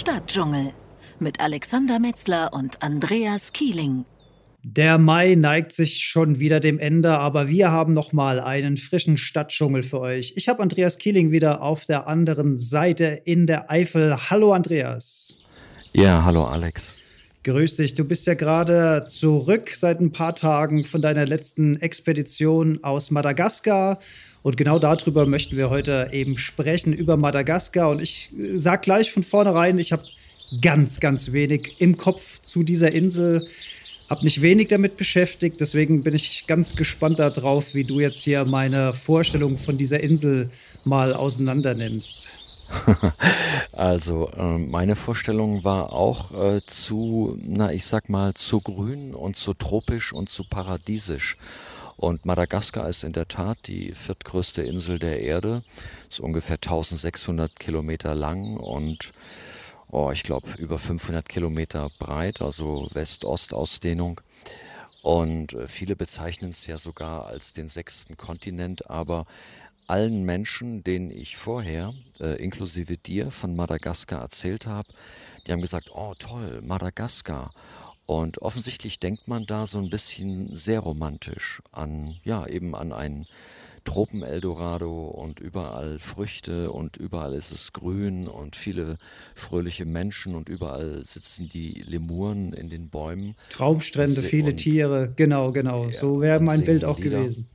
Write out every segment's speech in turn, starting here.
Stadtdschungel mit Alexander Metzler und Andreas Kieling. Der Mai neigt sich schon wieder dem Ende, aber wir haben noch mal einen frischen Stadtdschungel für euch. Ich habe Andreas Kieling wieder auf der anderen Seite in der Eifel. Hallo Andreas. Ja, hallo Alex. Grüß dich. Du bist ja gerade zurück seit ein paar Tagen von deiner letzten Expedition aus Madagaskar. Und genau darüber möchten wir heute eben sprechen, über Madagaskar. Und ich sage gleich von vornherein, ich habe ganz, ganz wenig im Kopf zu dieser Insel habe mich wenig damit beschäftigt, deswegen bin ich ganz gespannt darauf, wie du jetzt hier meine Vorstellung von dieser Insel mal auseinander nimmst. Also äh, meine Vorstellung war auch äh, zu, na ich sag mal, zu grün und zu tropisch und zu paradiesisch. Und Madagaskar ist in der Tat die viertgrößte Insel der Erde, ist ungefähr 1600 Kilometer lang und oh, ich glaube, über 500 Kilometer breit, also West-Ost-Ausdehnung. Und äh, viele bezeichnen es ja sogar als den sechsten Kontinent, aber allen Menschen, denen ich vorher, äh, inklusive dir, von Madagaskar erzählt habe, die haben gesagt, oh toll, Madagaskar. Und offensichtlich denkt man da so ein bisschen sehr romantisch an, ja, eben an einen Tropen-Eldorado und überall Früchte und überall ist es grün und viele fröhliche Menschen und überall sitzen die Lemuren in den Bäumen. Traumstrände, viele Tiere, genau, genau. Ja, so wäre mein Bild auch Lieder. gewesen.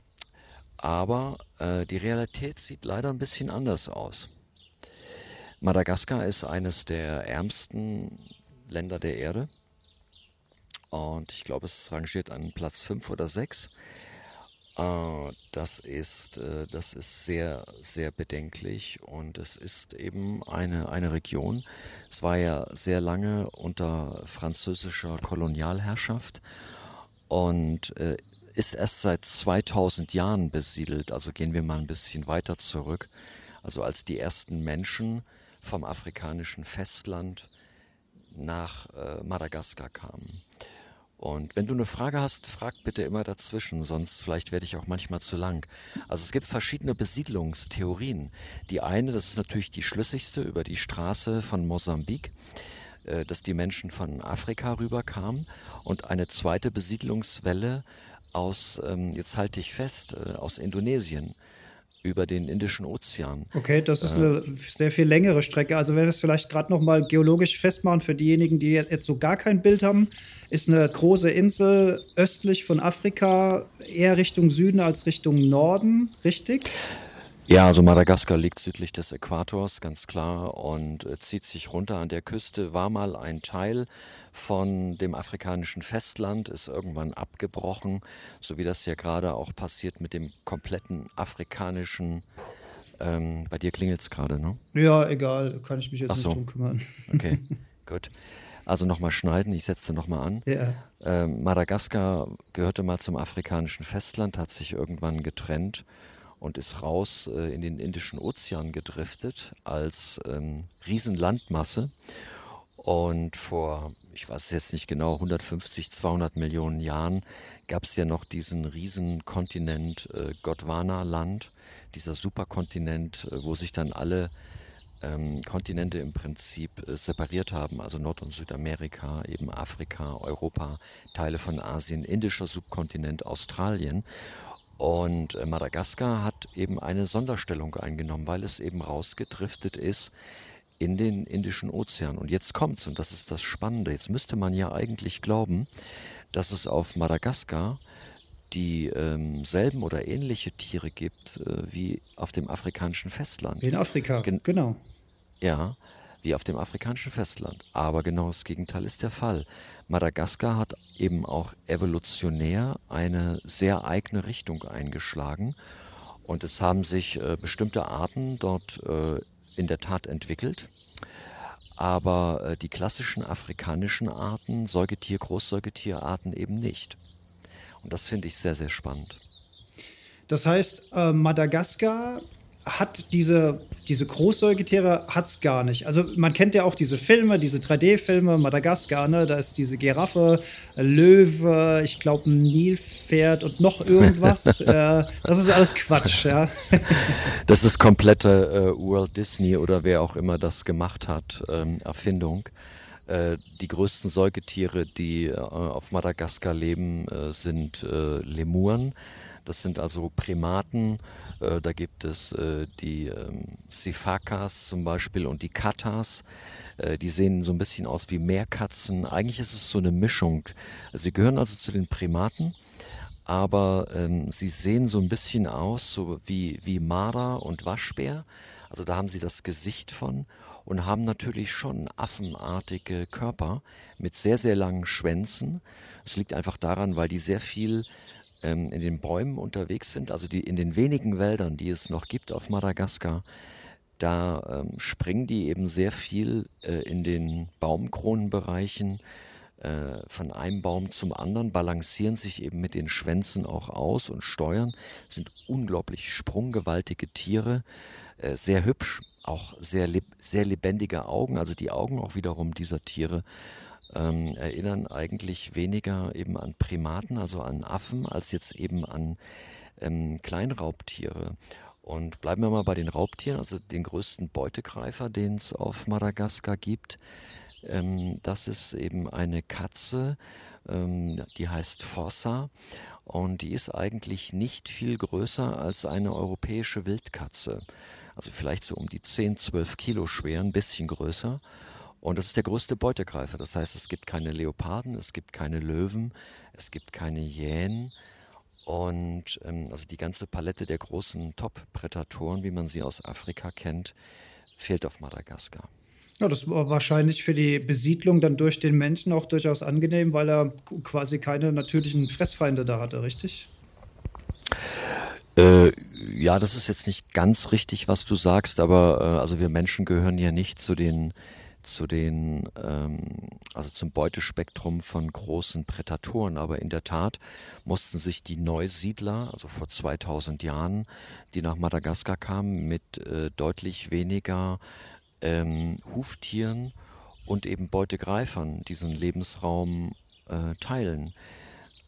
Aber äh, die Realität sieht leider ein bisschen anders aus. Madagaskar ist eines der ärmsten Länder der Erde. Und ich glaube, es rangiert an Platz 5 oder 6. Uh, das ist, uh, das ist sehr, sehr bedenklich und es ist eben eine, eine Region. Es war ja sehr lange unter französischer Kolonialherrschaft und uh, ist erst seit 2000 Jahren besiedelt. Also gehen wir mal ein bisschen weiter zurück. Also als die ersten Menschen vom afrikanischen Festland nach Madagaskar kamen. Und wenn du eine Frage hast, frag bitte immer dazwischen, sonst vielleicht werde ich auch manchmal zu lang. Also es gibt verschiedene Besiedlungstheorien. Die eine, das ist natürlich die schlüssigste über die Straße von Mosambik, äh, dass die Menschen von Afrika rüberkamen. Und eine zweite Besiedlungswelle aus, ähm, jetzt halte ich fest, äh, aus Indonesien über den Indischen Ozean. Okay, das ist äh, eine sehr viel längere Strecke. Also wenn wir es vielleicht gerade noch mal geologisch festmachen für diejenigen, die jetzt so gar kein Bild haben, ist eine große Insel östlich von Afrika, eher Richtung Süden als Richtung Norden, richtig? Ja, also Madagaskar liegt südlich des Äquators, ganz klar, und äh, zieht sich runter an der Küste, war mal ein Teil von dem afrikanischen Festland, ist irgendwann abgebrochen, so wie das ja gerade auch passiert mit dem kompletten afrikanischen ähm, bei dir klingelt es gerade, ne? Ja, egal, kann ich mich jetzt so. nicht drum kümmern. Okay, gut. Also nochmal schneiden, ich setze nochmal an. Ja. Ähm, Madagaskar gehörte mal zum afrikanischen Festland, hat sich irgendwann getrennt und ist raus äh, in den Indischen Ozean gedriftet als ähm, Riesenlandmasse. Und vor, ich weiß es jetzt nicht genau, 150, 200 Millionen Jahren gab es ja noch diesen Riesenkontinent äh, Gondwana-Land, dieser Superkontinent, äh, wo sich dann alle ähm, Kontinente im Prinzip äh, separiert haben, also Nord- und Südamerika, eben Afrika, Europa, Teile von Asien, indischer Subkontinent, Australien. Und äh, Madagaskar hat eben eine Sonderstellung eingenommen, weil es eben rausgedriftet ist in den Indischen Ozean. Und jetzt kommt's, und das ist das Spannende. Jetzt müsste man ja eigentlich glauben, dass es auf Madagaskar dieselben ähm, oder ähnliche Tiere gibt äh, wie auf dem afrikanischen Festland. In Afrika, Gen genau. Ja, wie auf dem afrikanischen Festland. Aber genau das Gegenteil ist der Fall. Madagaskar hat eben auch evolutionär eine sehr eigene Richtung eingeschlagen und es haben sich äh, bestimmte Arten dort äh, in der Tat entwickelt. Aber äh, die klassischen afrikanischen Arten, Säugetier, Großsäugetierarten eben nicht. Und das finde ich sehr, sehr spannend. Das heißt, äh, Madagaskar hat diese, diese Großsäugetiere hat's gar nicht. Also man kennt ja auch diese Filme, diese 3D-Filme, Madagaskar, ne? da ist diese Giraffe, Löwe, ich glaube ein Nilpferd und noch irgendwas. äh, das ist alles Quatsch, ja. das ist komplette äh, Walt Disney oder wer auch immer das gemacht hat, ähm, Erfindung. Äh, die größten Säugetiere, die äh, auf Madagaskar leben, äh, sind Lemuren. Das sind also Primaten. Äh, da gibt es äh, die ähm, Sifakas zum Beispiel und die Katas. Äh, die sehen so ein bisschen aus wie Meerkatzen. Eigentlich ist es so eine Mischung. Sie gehören also zu den Primaten aber ähm, sie sehen so ein bisschen aus, so wie, wie Marder und Waschbär. Also da haben sie das Gesicht von und haben natürlich schon affenartige Körper mit sehr, sehr langen Schwänzen. Es liegt einfach daran, weil die sehr viel ähm, in den Bäumen unterwegs sind, also die in den wenigen Wäldern, die es noch gibt auf Madagaskar, da ähm, springen die eben sehr viel äh, in den Baumkronenbereichen äh, von einem Baum zum anderen, balancieren sich eben mit den Schwänzen auch aus und steuern, sind unglaublich sprunggewaltige Tiere, äh, sehr hübsch, auch sehr, leb sehr lebendige Augen, also die Augen auch wiederum dieser Tiere ähm, erinnern eigentlich weniger eben an Primaten, also an Affen, als jetzt eben an ähm, Kleinraubtiere. Und bleiben wir mal bei den Raubtieren, also den größten Beutegreifer, den es auf Madagaskar gibt. Ähm, das ist eben eine Katze, ähm, die heißt Fossa und die ist eigentlich nicht viel größer als eine europäische Wildkatze. Also vielleicht so um die 10, 12 Kilo schwer, ein bisschen größer. Und das ist der größte Beutegreifer. Das heißt, es gibt keine Leoparden, es gibt keine Löwen, es gibt keine Jähen. Und ähm, also die ganze Palette der großen Top-Prädatoren, wie man sie aus Afrika kennt, fehlt auf Madagaskar. Ja, das war wahrscheinlich für die Besiedlung dann durch den Menschen auch durchaus angenehm, weil er quasi keine natürlichen Fressfeinde da hatte, richtig? Äh, ja, das ist jetzt nicht ganz richtig, was du sagst, aber äh, also wir Menschen gehören ja nicht zu den zu den, ähm, also zum Beutespektrum von großen Prädatoren. Aber in der Tat mussten sich die Neusiedler, also vor 2000 Jahren, die nach Madagaskar kamen, mit äh, deutlich weniger ähm, Huftieren und eben Beutegreifern diesen Lebensraum äh, teilen.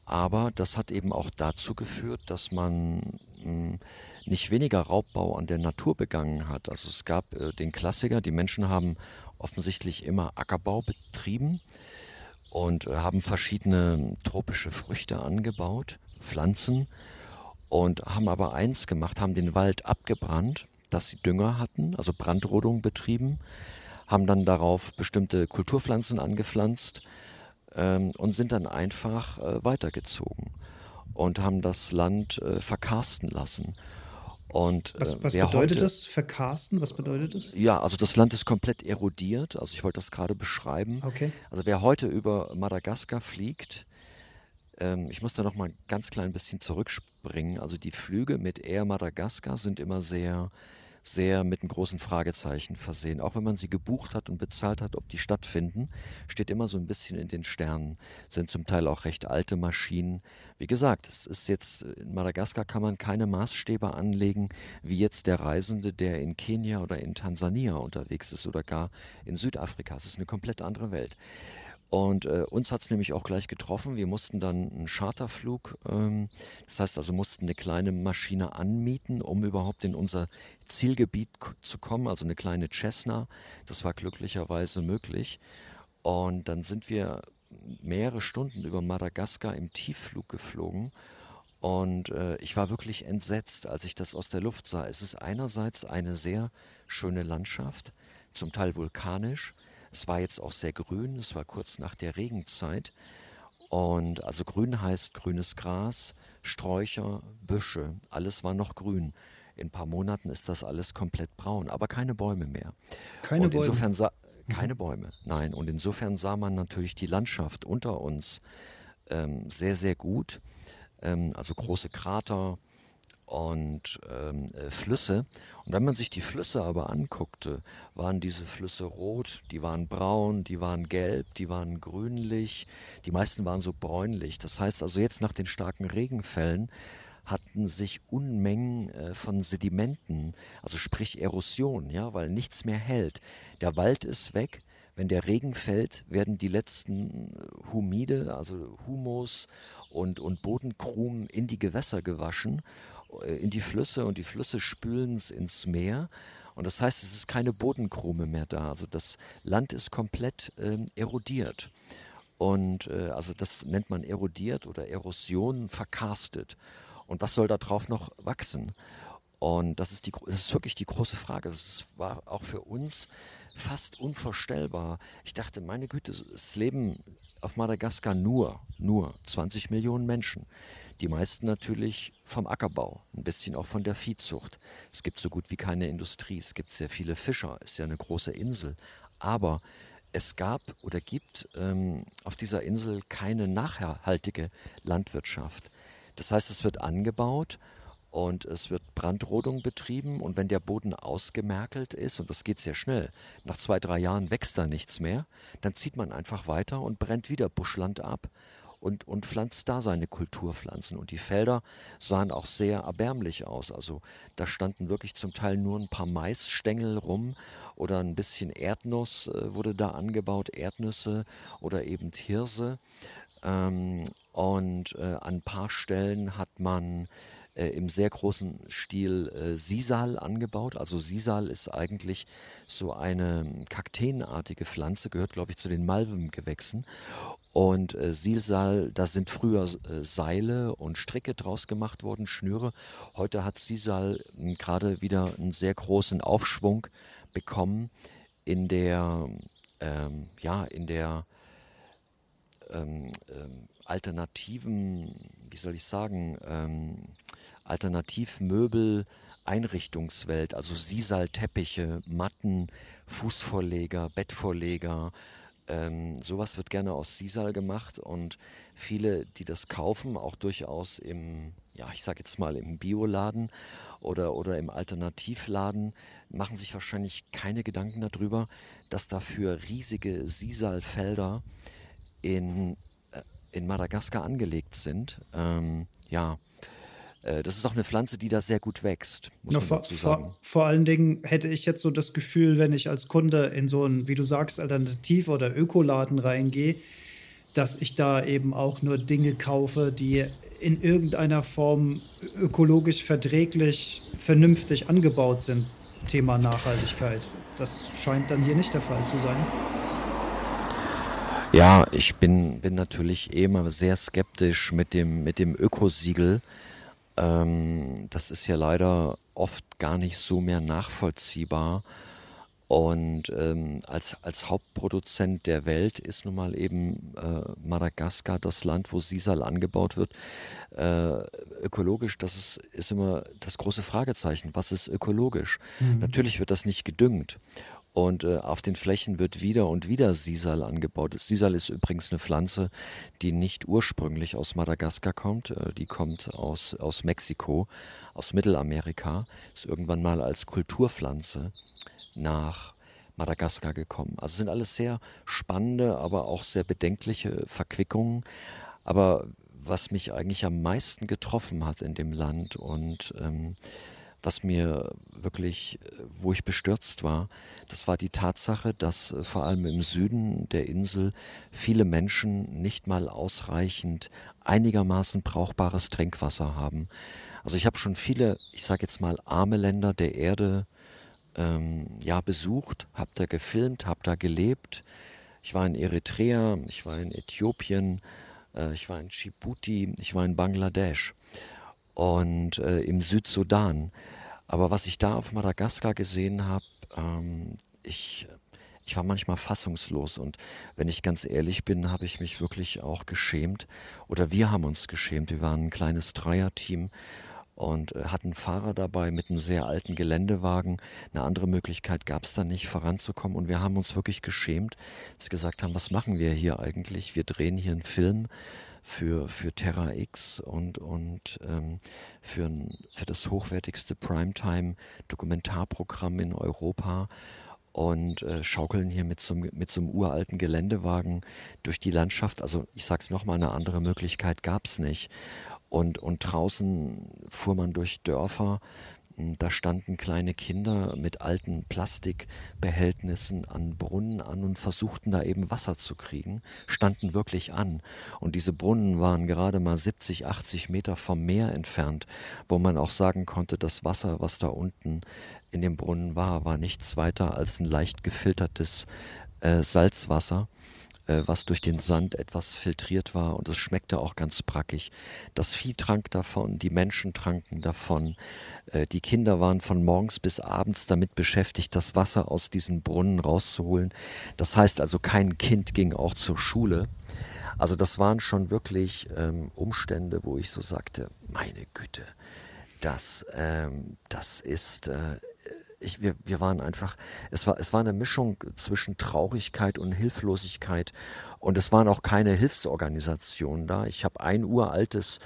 Aber das hat eben auch dazu geführt, dass man hm, nicht weniger Raubbau an der Natur begangen hat. Also es gab äh, den Klassiker, die Menschen haben offensichtlich immer Ackerbau betrieben und äh, haben verschiedene tropische Früchte angebaut, Pflanzen und haben aber eins gemacht, haben den Wald abgebrannt, dass sie Dünger hatten, also Brandrodung betrieben, haben dann darauf bestimmte Kulturpflanzen angepflanzt ähm, und sind dann einfach äh, weitergezogen und haben das Land äh, verkarsten lassen. Und, was, äh, was bedeutet heute, das? Verkarsten? Was bedeutet das? Ja, also das Land ist komplett erodiert. Also ich wollte das gerade beschreiben. Okay. Also wer heute über Madagaskar fliegt, ähm, ich muss da noch mal ein ganz klein bisschen zurückspringen. Also die Flüge mit Air Madagaskar sind immer sehr sehr mit einem großen Fragezeichen versehen. Auch wenn man sie gebucht hat und bezahlt hat, ob die stattfinden, steht immer so ein bisschen in den Sternen. Sind zum Teil auch recht alte Maschinen. Wie gesagt, es ist jetzt, in Madagaskar kann man keine Maßstäbe anlegen, wie jetzt der Reisende, der in Kenia oder in Tansania unterwegs ist oder gar in Südafrika. Es ist eine komplett andere Welt. Und äh, uns hat es nämlich auch gleich getroffen. Wir mussten dann einen Charterflug, ähm, das heißt also mussten eine kleine Maschine anmieten, um überhaupt in unser Zielgebiet zu kommen, also eine kleine Cessna. Das war glücklicherweise möglich. Und dann sind wir mehrere Stunden über Madagaskar im Tiefflug geflogen. Und äh, ich war wirklich entsetzt, als ich das aus der Luft sah. Es ist einerseits eine sehr schöne Landschaft, zum Teil vulkanisch. Es war jetzt auch sehr grün, es war kurz nach der Regenzeit. Und also grün heißt grünes Gras, Sträucher, Büsche, alles war noch grün. In ein paar Monaten ist das alles komplett braun, aber keine Bäume mehr. Keine und Bäume. Insofern sah, mhm. keine Bäume, nein. Und insofern sah man natürlich die Landschaft unter uns ähm, sehr, sehr gut. Ähm, also große Krater, und ähm, äh, Flüsse. Und wenn man sich die Flüsse aber anguckte, waren diese Flüsse rot, die waren braun, die waren gelb, die waren grünlich, die meisten waren so bräunlich. Das heißt also jetzt nach den starken Regenfällen hatten sich Unmengen äh, von Sedimenten, also sprich Erosion, ja, weil nichts mehr hält. Der Wald ist weg, wenn der Regen fällt, werden die letzten äh, Humide, also Humus und, und Bodenkrumen in die Gewässer gewaschen, in die Flüsse und die Flüsse spülen es ins Meer. Und das heißt, es ist keine Bodenkrume mehr da. Also das Land ist komplett ähm, erodiert. Und äh, also das nennt man erodiert oder Erosion verkarstet. Und was soll da drauf noch wachsen? Und das ist, die, das ist wirklich die große Frage. Das war auch für uns fast unvorstellbar. Ich dachte, meine Güte, es leben auf Madagaskar nur, nur 20 Millionen Menschen. Die meisten natürlich vom Ackerbau, ein bisschen auch von der Viehzucht. Es gibt so gut wie keine Industrie. Es gibt sehr viele Fischer, ist ja eine große Insel. Aber es gab oder gibt ähm, auf dieser Insel keine nachhaltige Landwirtschaft. Das heißt, es wird angebaut und es wird Brandrodung betrieben und wenn der Boden ausgemerkelt ist, und das geht sehr schnell, nach zwei, drei Jahren wächst da nichts mehr, dann zieht man einfach weiter und brennt wieder Buschland ab und, und pflanzt da seine Kulturpflanzen. Und die Felder sahen auch sehr erbärmlich aus. Also da standen wirklich zum Teil nur ein paar Maisstängel rum oder ein bisschen Erdnuss äh, wurde da angebaut, Erdnüsse oder eben Hirse. Ähm, und äh, an ein paar Stellen hat man äh, im sehr großen Stil äh, Sisal angebaut. Also Sisal ist eigentlich so eine kakteenartige Pflanze, gehört glaube ich zu den Malvengewächsen. Und äh, Sisal, da sind früher äh, Seile und Stricke draus gemacht worden, Schnüre. Heute hat Sisal hm, gerade wieder einen sehr großen Aufschwung bekommen in der, ähm, ja, in der ähm, ähm, alternativen, wie soll ich sagen, ähm, Alternativmöbel Einrichtungswelt, also Sisal-Teppiche, Matten, Fußvorleger, Bettvorleger, ähm, sowas wird gerne aus Sisal gemacht und viele, die das kaufen, auch durchaus im, ja, ich sag jetzt mal im Bioladen oder, oder im Alternativladen, machen sich wahrscheinlich keine Gedanken darüber, dass dafür riesige Sisal-Felder in, äh, in Madagaskar angelegt sind. Ähm, ja, das ist auch eine Pflanze, die da sehr gut wächst, muss no, man dazu sagen. Vor, vor, allen Dingen hätte ich jetzt so das Gefühl, wenn ich als Kunde in so einen, wie du sagst, Alternativ- oder Ökoladen reingehe, dass ich da eben auch nur Dinge kaufe, die in irgendeiner Form ökologisch verträglich, vernünftig angebaut sind. Thema Nachhaltigkeit. Das scheint dann hier nicht der Fall zu sein. Ja, ich bin, bin natürlich eh immer sehr skeptisch mit dem, mit dem Ökosiegel. Ähm, das ist ja leider oft gar nicht so mehr nachvollziehbar. Und ähm, als, als Hauptproduzent der Welt ist nun mal eben äh, Madagaskar das Land, wo Sisal angebaut wird. Äh, ökologisch, das ist, ist immer das große Fragezeichen. Was ist ökologisch? Mhm. Natürlich wird das nicht gedüngt. Und äh, auf den Flächen wird wieder und wieder Sisal angebaut. Sisal ist übrigens eine Pflanze, die nicht ursprünglich aus Madagaskar kommt. Äh, die kommt aus, aus Mexiko, aus Mittelamerika. Ist irgendwann mal als Kulturpflanze nach Madagaskar gekommen. Also sind alles sehr spannende, aber auch sehr bedenkliche Verquickungen. Aber was mich eigentlich am meisten getroffen hat in dem Land und ähm, was mir wirklich, äh, wo ich bestürzt war, das war die Tatsache, dass äh, vor allem im Süden der Insel viele Menschen nicht mal ausreichend einigermaßen brauchbares Trinkwasser haben. Also ich habe schon viele, ich sage jetzt mal, arme Länder der Erde ähm, ja besucht, habe da gefilmt, habe da gelebt. Ich war in Eritrea, ich war in Äthiopien, äh, ich war in Djibouti, ich war in Bangladesch und äh, im Südsudan. Aber was ich da auf Madagaskar gesehen habe, ähm, ich, ich war manchmal fassungslos und wenn ich ganz ehrlich bin, habe ich mich wirklich auch geschämt oder wir haben uns geschämt. Wir waren ein kleines Dreierteam und äh, hatten Fahrer dabei mit einem sehr alten Geländewagen. Eine andere Möglichkeit gab es da nicht, voranzukommen. Und wir haben uns wirklich geschämt, dass wir gesagt haben, was machen wir hier eigentlich? Wir drehen hier einen Film für, für Terra X und, und ähm, für, für das hochwertigste Primetime-Dokumentarprogramm in Europa und äh, schaukeln hier mit so, mit so einem uralten Geländewagen durch die Landschaft. Also ich sag's nochmal, eine andere Möglichkeit gab's nicht. Und, und draußen fuhr man durch Dörfer, da standen kleine Kinder mit alten Plastikbehältnissen an Brunnen an und versuchten da eben Wasser zu kriegen, standen wirklich an. Und diese Brunnen waren gerade mal 70, 80 Meter vom Meer entfernt, wo man auch sagen konnte, das Wasser, was da unten in dem Brunnen war, war nichts weiter als ein leicht gefiltertes äh, Salzwasser äh, was durch den Sand etwas filtriert war und es schmeckte auch ganz brackig. Das Vieh trank davon, die Menschen tranken davon, äh, die Kinder waren von morgens bis abends damit beschäftigt, das Wasser aus diesen Brunnen rauszuholen. Das heißt also, kein Kind ging auch zur Schule. Also das waren schon wirklich ähm, Umstände, wo ich so sagte, meine Güte, das, ähm, das ist äh, ich, wir, wir waren einfach, es war, es war eine Mischung zwischen Traurigkeit und Hilflosigkeit und es waren auch keine Hilfsorganisationen da. Ich habe ein uraltes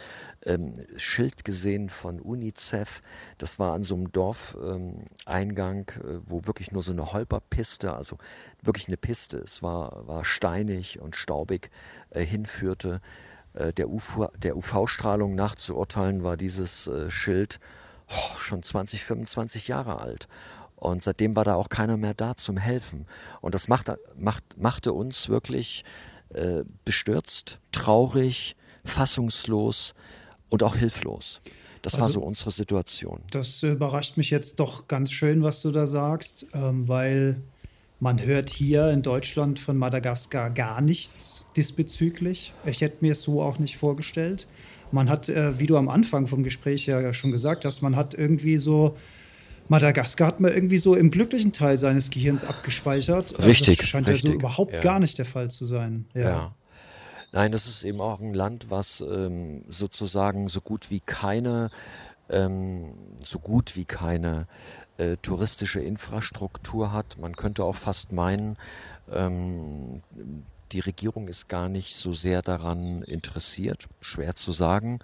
ähm, Schild gesehen von UNICEF, das war an so einem Dorfeingang, ähm, äh, wo wirklich nur so eine Holperpiste, also wirklich eine Piste, es war, war steinig und staubig äh, hinführte. Äh, der, UV, UV-Strahlung nachzuurteilen war dieses äh, Schild oh, schon 20, 25 Jahre alt. Und seitdem war da auch keiner mehr da zum Helfen. Und das macht, macht, machte uns wirklich äh, bestürzt, traurig, fassungslos und auch hilflos. Das also, war so unsere Situation. Das überrascht mich jetzt doch ganz schön, was du da sagst, ähm, weil man hört hier in Deutschland von Madagaskar gar nichts diesbezüglich. Ich hätte mir es so auch nicht vorgestellt. Man hat, äh, wie du am Anfang vom Gespräch ja schon gesagt hast, man hat irgendwie so Madagaskar hat man irgendwie so im glücklichen Teil seines Gehirns abgespeichert. Richtig. Das scheint richtig, ja so überhaupt ja. gar nicht der Fall zu sein. Ja. ja. Nein, das ist eben auch ein Land, was ähm, sozusagen so gut wie keine, ähm, so gut wie keine äh, touristische Infrastruktur hat. Man könnte auch fast meinen, ähm, die Regierung ist gar nicht so sehr daran interessiert, schwer zu sagen.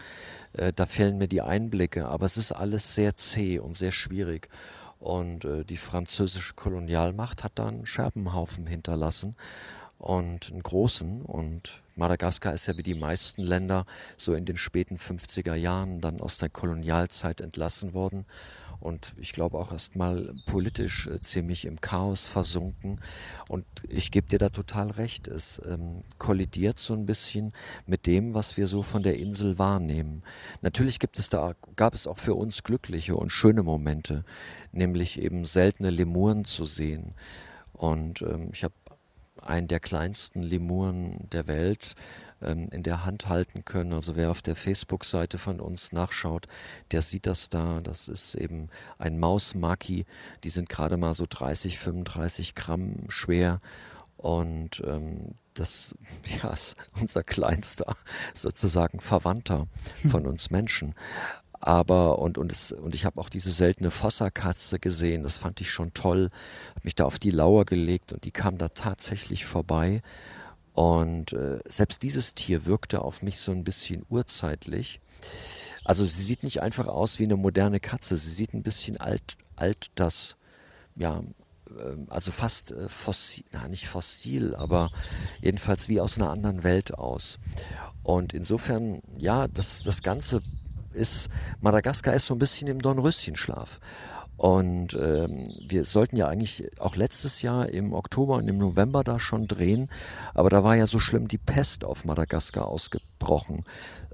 Äh, da fehlen mir die Einblicke, aber es ist alles sehr zäh und sehr schwierig. Und äh, die französische Kolonialmacht hat da einen Scherbenhaufen hinterlassen und einen großen. Und Madagaskar ist ja wie die meisten Länder so in den späten 50er Jahren dann aus der Kolonialzeit entlassen worden und ich glaube auch erstmal politisch äh, ziemlich im Chaos versunken. Und ich gebe dir da total recht. Es ähm, kollidiert so ein bisschen mit dem, was wir so von der Insel wahrnehmen. Natürlich gibt es da, gab es auch für uns glückliche und schöne Momente, nämlich eben seltene Lemuren zu sehen. Und ähm, ich habe einen der kleinsten Lemuren der Welt ähm, in der Hand halten können. Also wer auf der Facebook-Seite von uns nachschaut, der sieht das da. Das ist eben ein Mausmaki. Die sind gerade mal so 30, 35 Gramm schwer. Und ähm, das ja, ist unser kleinster sozusagen Verwandter hm. von uns Menschen. Aber und und es, und ich habe auch diese seltene Fossa-Katze gesehen. Das fand ich schon toll. Habe mich da auf die Lauer gelegt und die kam da tatsächlich vorbei. Und äh, selbst dieses Tier wirkte auf mich so ein bisschen urzeitlich. Also sie sieht nicht einfach aus wie eine moderne Katze, sie sieht ein bisschen alt, alt das, ja, äh, also fast äh, fossil, na nicht fossil, aber jedenfalls wie aus einer anderen Welt aus. Und insofern, ja, das, das Ganze ist, Madagaskar ist so ein bisschen im Dornröschenschlaf. Und ähm, wir sollten ja eigentlich auch letztes Jahr im Oktober und im November da schon drehen, aber da war ja so schlimm die Pest auf Madagaskar ausgebrochen.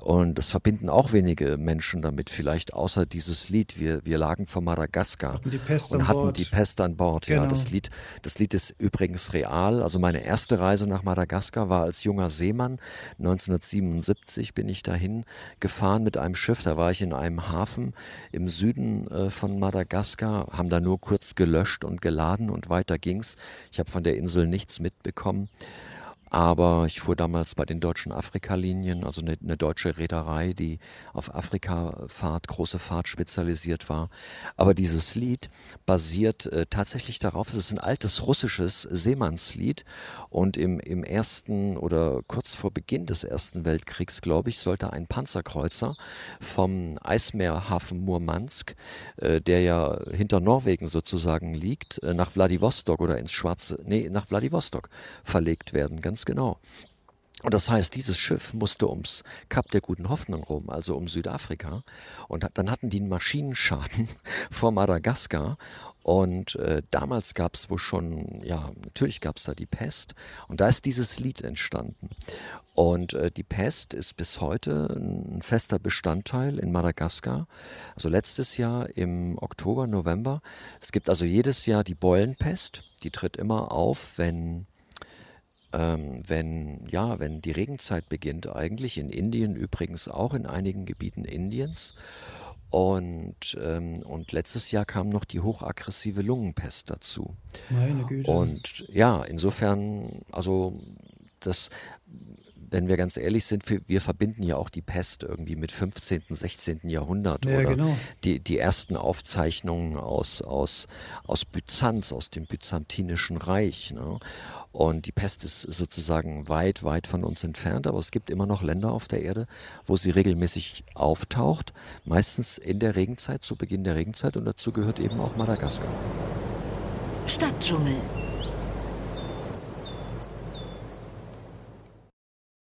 Und das verbinden auch wenige Menschen damit, vielleicht außer dieses Lied. Wir, wir lagen vor Madagaskar hatten die Pest und hatten Bord. die Pest an Bord. Genau. Ja, das Lied, das Lied ist übrigens real. Also meine erste Reise nach Madagaskar war als junger Seemann. 1977 bin ich dahin gefahren mit einem Schiff. Da war ich in einem Hafen im Süden äh, von Madagaskar, haben da nur kurz gelöscht und geladen und weiter ging's. Ich habe von der Insel nichts mitbekommen. Aber ich fuhr damals bei den deutschen Afrika-Linien, also eine, eine, deutsche Reederei, die auf Afrika-Fahrt, große Fahrt spezialisiert war. Aber dieses Lied basiert äh, tatsächlich darauf, es ist ein altes russisches Seemannslied und im, im ersten oder kurz vor Beginn des Ersten Weltkriegs, glaube ich, sollte ein Panzerkreuzer vom Eismeerhafen Murmansk, äh, der ja hinter Norwegen sozusagen liegt, äh, nach Vladivostok oder ins Schwarze, nee, nach Vladivostok verlegt werden, ganz genau. Und das heißt, dieses Schiff musste ums Kap der Guten Hoffnung rum, also um Südafrika. Und dann hatten die einen Maschinenschaden vor Madagaskar. Und äh, damals gab es wohl schon, ja, natürlich gab es da die Pest. Und da ist dieses Lied entstanden. Und äh, die Pest ist bis heute ein fester Bestandteil in Madagaskar. Also letztes Jahr im Oktober, November. Es gibt also jedes Jahr die Beulenpest. Die tritt immer auf, wenn ähm, wenn, ja, wenn die Regenzeit beginnt, eigentlich in Indien übrigens auch in einigen Gebieten Indiens. Und, ähm, und letztes Jahr kam noch die hochaggressive Lungenpest dazu. Meine Güte. Und ja, insofern, also das, wenn wir ganz ehrlich sind, wir, wir, verbinden ja auch die Pest irgendwie mit 15., 16. Jahrhundert ja, oder genau. die, die ersten Aufzeichnungen aus, aus, aus Byzanz, aus dem Byzantinischen Reich. Ne? Und die Pest ist sozusagen weit, weit von uns entfernt, aber es gibt immer noch Länder auf der Erde, wo sie regelmäßig auftaucht, meistens in der Regenzeit, zu Beginn der Regenzeit und dazu gehört eben auch Madagaskar. Stadtdschungel